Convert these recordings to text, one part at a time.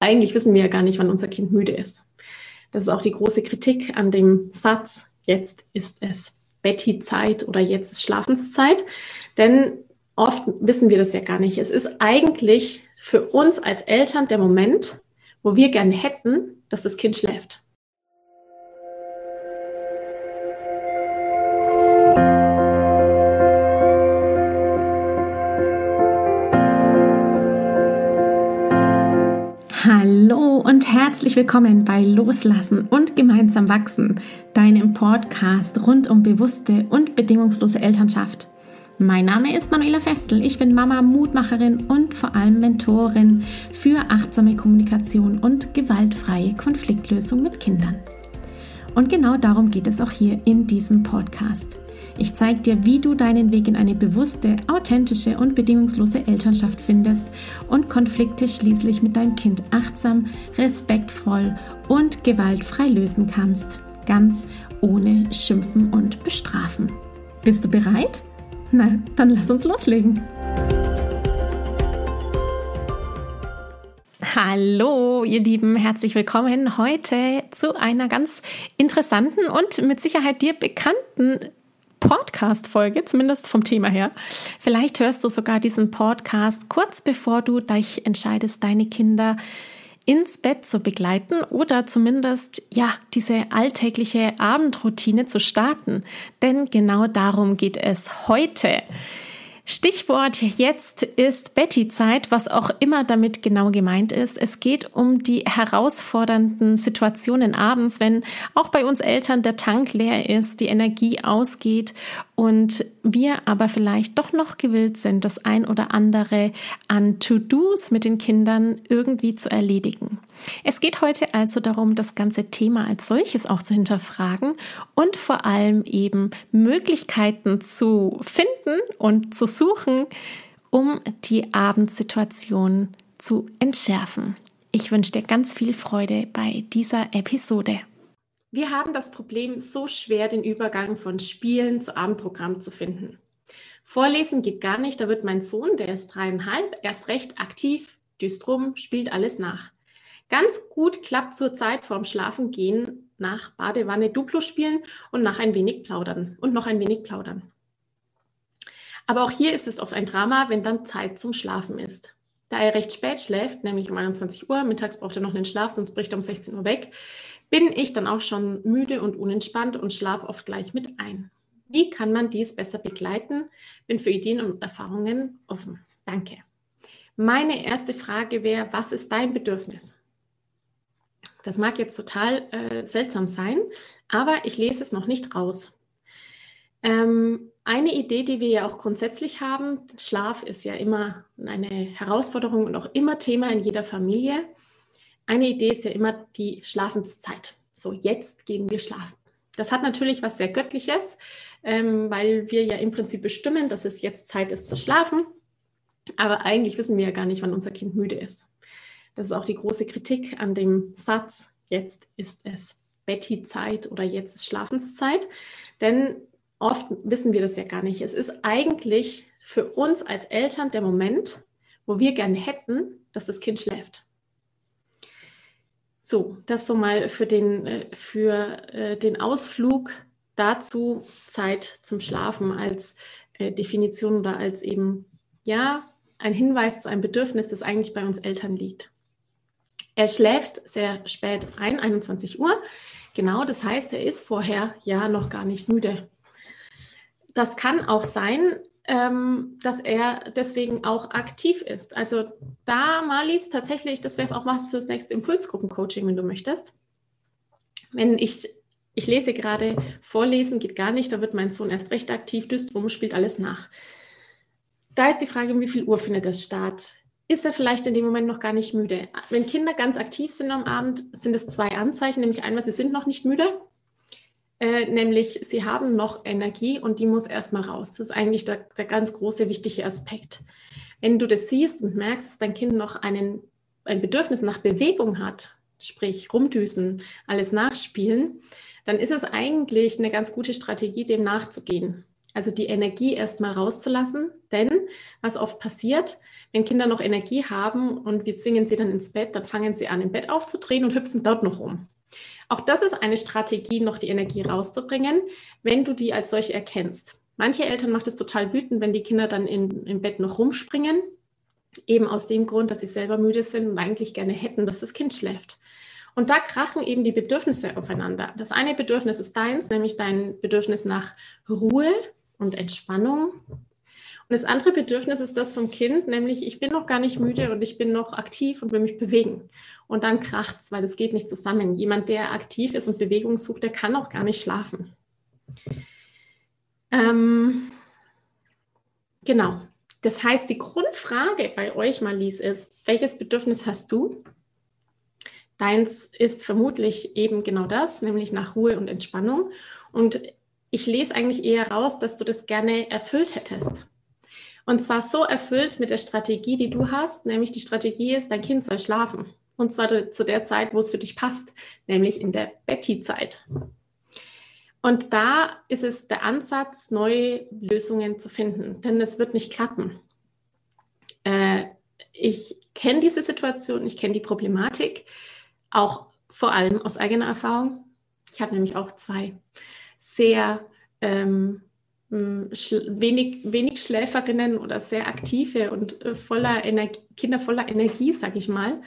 Eigentlich wissen wir ja gar nicht, wann unser Kind müde ist. Das ist auch die große Kritik an dem Satz, jetzt ist es Betty-Zeit oder jetzt ist Schlafenszeit. Denn oft wissen wir das ja gar nicht. Es ist eigentlich für uns als Eltern der Moment, wo wir gerne hätten, dass das Kind schläft. Herzlich willkommen bei Loslassen und gemeinsam wachsen, deinem Podcast rund um bewusste und bedingungslose Elternschaft. Mein Name ist Manuela Festel, ich bin Mama, Mutmacherin und vor allem Mentorin für achtsame Kommunikation und gewaltfreie Konfliktlösung mit Kindern. Und genau darum geht es auch hier in diesem Podcast. Ich zeige dir, wie du deinen Weg in eine bewusste, authentische und bedingungslose Elternschaft findest und Konflikte schließlich mit deinem Kind achtsam, respektvoll und gewaltfrei lösen kannst. Ganz ohne Schimpfen und Bestrafen. Bist du bereit? Na, dann lass uns loslegen. Hallo, ihr Lieben, herzlich willkommen heute zu einer ganz interessanten und mit Sicherheit dir bekannten Podcast-Folge, zumindest vom Thema her. Vielleicht hörst du sogar diesen Podcast kurz bevor du dich entscheidest, deine Kinder ins Bett zu begleiten oder zumindest ja diese alltägliche Abendroutine zu starten. Denn genau darum geht es heute. Stichwort jetzt ist Betty-Zeit, was auch immer damit genau gemeint ist. Es geht um die herausfordernden Situationen abends, wenn auch bei uns Eltern der Tank leer ist, die Energie ausgeht und wir aber vielleicht doch noch gewillt sind, das ein oder andere an To-Dos mit den Kindern irgendwie zu erledigen. Es geht heute also darum, das ganze Thema als solches auch zu hinterfragen und vor allem eben Möglichkeiten zu finden und zu suchen, um die Abendsituation zu entschärfen. Ich wünsche dir ganz viel Freude bei dieser Episode. Wir haben das Problem so schwer, den Übergang von Spielen zu Abendprogramm zu finden. Vorlesen geht gar nicht, da wird mein Sohn, der ist dreieinhalb, erst recht aktiv, düst rum, spielt alles nach. Ganz gut klappt zur Zeit vorm Schlafengehen nach Badewanne Duplo spielen und nach ein wenig plaudern und noch ein wenig plaudern. Aber auch hier ist es oft ein Drama, wenn dann Zeit zum Schlafen ist. Da er recht spät schläft, nämlich um 21 Uhr, mittags braucht er noch einen Schlaf, sonst bricht er um 16 Uhr weg, bin ich dann auch schon müde und unentspannt und schlafe oft gleich mit ein. Wie kann man dies besser begleiten? Bin für Ideen und Erfahrungen offen. Danke. Meine erste Frage wäre, was ist dein Bedürfnis? Das mag jetzt total äh, seltsam sein, aber ich lese es noch nicht raus. Ähm, eine Idee, die wir ja auch grundsätzlich haben, Schlaf ist ja immer eine Herausforderung und auch immer Thema in jeder Familie. Eine Idee ist ja immer die Schlafenszeit. So, jetzt gehen wir schlafen. Das hat natürlich was sehr Göttliches, ähm, weil wir ja im Prinzip bestimmen, dass es jetzt Zeit ist zu schlafen. Aber eigentlich wissen wir ja gar nicht, wann unser Kind müde ist. Das ist auch die große Kritik an dem Satz, jetzt ist es Betty-Zeit oder jetzt ist Schlafenszeit. Denn oft wissen wir das ja gar nicht. Es ist eigentlich für uns als Eltern der Moment, wo wir gerne hätten, dass das Kind schläft. So, das so mal für den, äh, für äh, den Ausflug dazu Zeit zum Schlafen als äh, Definition oder als eben, ja, ein Hinweis zu einem Bedürfnis, das eigentlich bei uns Eltern liegt. Er schläft sehr spät ein, 21 Uhr. Genau, das heißt, er ist vorher ja noch gar nicht müde. Das kann auch sein, ähm, dass er deswegen auch aktiv ist. Also da, Marlies, tatsächlich, das wäre auch was fürs nächste Impulsgruppencoaching, wenn du möchtest. Wenn ich, ich lese gerade, vorlesen geht gar nicht, da wird mein Sohn erst recht aktiv, düst rum, spielt alles nach. Da ist die Frage, um wie viel Uhr findet das statt? ist er vielleicht in dem Moment noch gar nicht müde. Wenn Kinder ganz aktiv sind am Abend, sind es zwei Anzeichen, nämlich einmal, sie sind noch nicht müde, äh, nämlich sie haben noch Energie und die muss erstmal raus. Das ist eigentlich der, der ganz große, wichtige Aspekt. Wenn du das siehst und merkst, dass dein Kind noch einen, ein Bedürfnis nach Bewegung hat, sprich rumdüsen, alles nachspielen, dann ist es eigentlich eine ganz gute Strategie, dem nachzugehen. Also die Energie erstmal rauszulassen, denn was oft passiert, wenn Kinder noch Energie haben und wir zwingen sie dann ins Bett, dann fangen sie an, im Bett aufzudrehen und hüpfen dort noch um. Auch das ist eine Strategie, noch die Energie rauszubringen, wenn du die als solche erkennst. Manche Eltern macht es total wütend, wenn die Kinder dann in, im Bett noch rumspringen, eben aus dem Grund, dass sie selber müde sind und eigentlich gerne hätten, dass das Kind schläft. Und da krachen eben die Bedürfnisse aufeinander. Das eine Bedürfnis ist deins, nämlich dein Bedürfnis nach Ruhe und Entspannung. Das andere Bedürfnis ist das vom Kind, nämlich ich bin noch gar nicht müde und ich bin noch aktiv und will mich bewegen. Und dann kracht es, weil es geht nicht zusammen. Jemand, der aktiv ist und Bewegung sucht, der kann auch gar nicht schlafen. Ähm, genau. Das heißt, die Grundfrage bei euch, Marlies, ist, welches Bedürfnis hast du? Deins ist vermutlich eben genau das, nämlich nach Ruhe und Entspannung. Und ich lese eigentlich eher raus, dass du das gerne erfüllt hättest. Und zwar so erfüllt mit der Strategie, die du hast, nämlich die Strategie ist, dein Kind soll schlafen. Und zwar zu der Zeit, wo es für dich passt, nämlich in der Betty-Zeit. Und da ist es der Ansatz, neue Lösungen zu finden, denn es wird nicht klappen. Äh, ich kenne diese Situation, ich kenne die Problematik, auch vor allem aus eigener Erfahrung. Ich habe nämlich auch zwei sehr ähm, wenig, wenig Schläferinnen oder sehr aktive und äh, voller Energie, Kinder voller Energie, sage ich mal.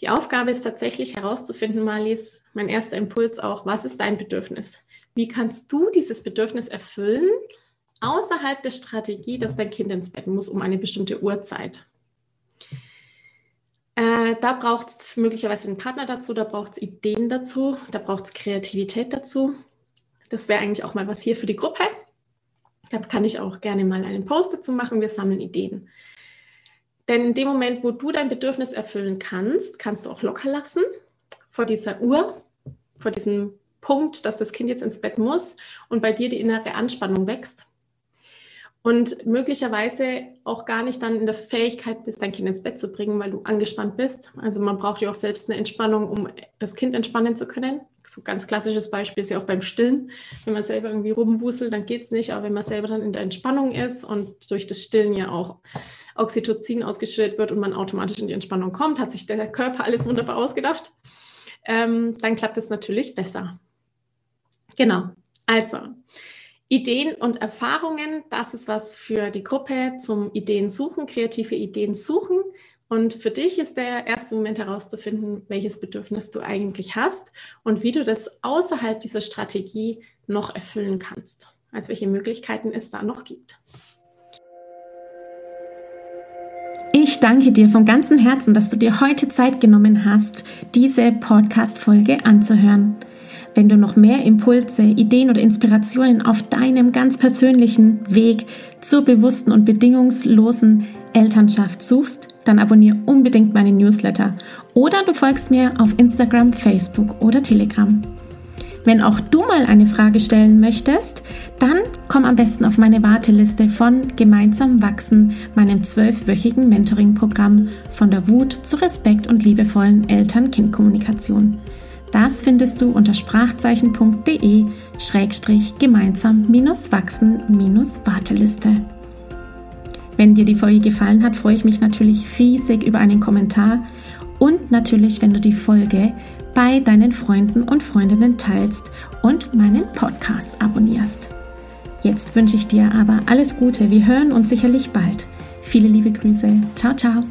Die Aufgabe ist tatsächlich herauszufinden, Marlies, mein erster Impuls auch, was ist dein Bedürfnis? Wie kannst du dieses Bedürfnis erfüllen, außerhalb der Strategie, dass dein Kind ins Bett muss um eine bestimmte Uhrzeit? Äh, da braucht es möglicherweise einen Partner dazu, da braucht es Ideen dazu, da braucht es Kreativität dazu. Das wäre eigentlich auch mal was hier für die Gruppe. Da kann ich auch gerne mal einen Post dazu machen. Wir sammeln Ideen. Denn in dem Moment, wo du dein Bedürfnis erfüllen kannst, kannst du auch locker lassen vor dieser Uhr, vor diesem Punkt, dass das Kind jetzt ins Bett muss und bei dir die innere Anspannung wächst. Und möglicherweise auch gar nicht dann in der Fähigkeit bist, dein Kind ins Bett zu bringen, weil du angespannt bist. Also man braucht ja auch selbst eine Entspannung, um das Kind entspannen zu können. So ein ganz klassisches Beispiel ist ja auch beim Stillen. Wenn man selber irgendwie rumwuselt, dann geht es nicht. Aber wenn man selber dann in der Entspannung ist und durch das Stillen ja auch Oxytocin ausgeschüttet wird und man automatisch in die Entspannung kommt, hat sich der Körper alles wunderbar ausgedacht, ähm, dann klappt es natürlich besser. Genau. Also, Ideen und Erfahrungen, das ist was für die Gruppe zum Ideen suchen, kreative Ideen suchen. Und für dich ist der erste Moment herauszufinden, welches Bedürfnis du eigentlich hast und wie du das außerhalb dieser Strategie noch erfüllen kannst. Also welche Möglichkeiten es da noch gibt. Ich danke dir von ganzem Herzen, dass du dir heute Zeit genommen hast, diese Podcast-Folge anzuhören. Wenn du noch mehr Impulse, Ideen oder Inspirationen auf deinem ganz persönlichen Weg zur bewussten und bedingungslosen Elternschaft suchst, dann abonniere unbedingt meinen Newsletter oder du folgst mir auf Instagram, Facebook oder Telegram. Wenn auch du mal eine Frage stellen möchtest, dann komm am besten auf meine Warteliste von Gemeinsam wachsen, meinem zwölfwöchigen Mentoring-Programm von der Wut zu Respekt und liebevollen Eltern-Kind-Kommunikation. Das findest du unter sprachzeichen.de-gemeinsam-wachsen-warteliste. Wenn dir die Folge gefallen hat, freue ich mich natürlich riesig über einen Kommentar und natürlich, wenn du die Folge bei deinen Freunden und Freundinnen teilst und meinen Podcast abonnierst. Jetzt wünsche ich dir aber alles Gute. Wir hören uns sicherlich bald. Viele liebe Grüße. Ciao, ciao.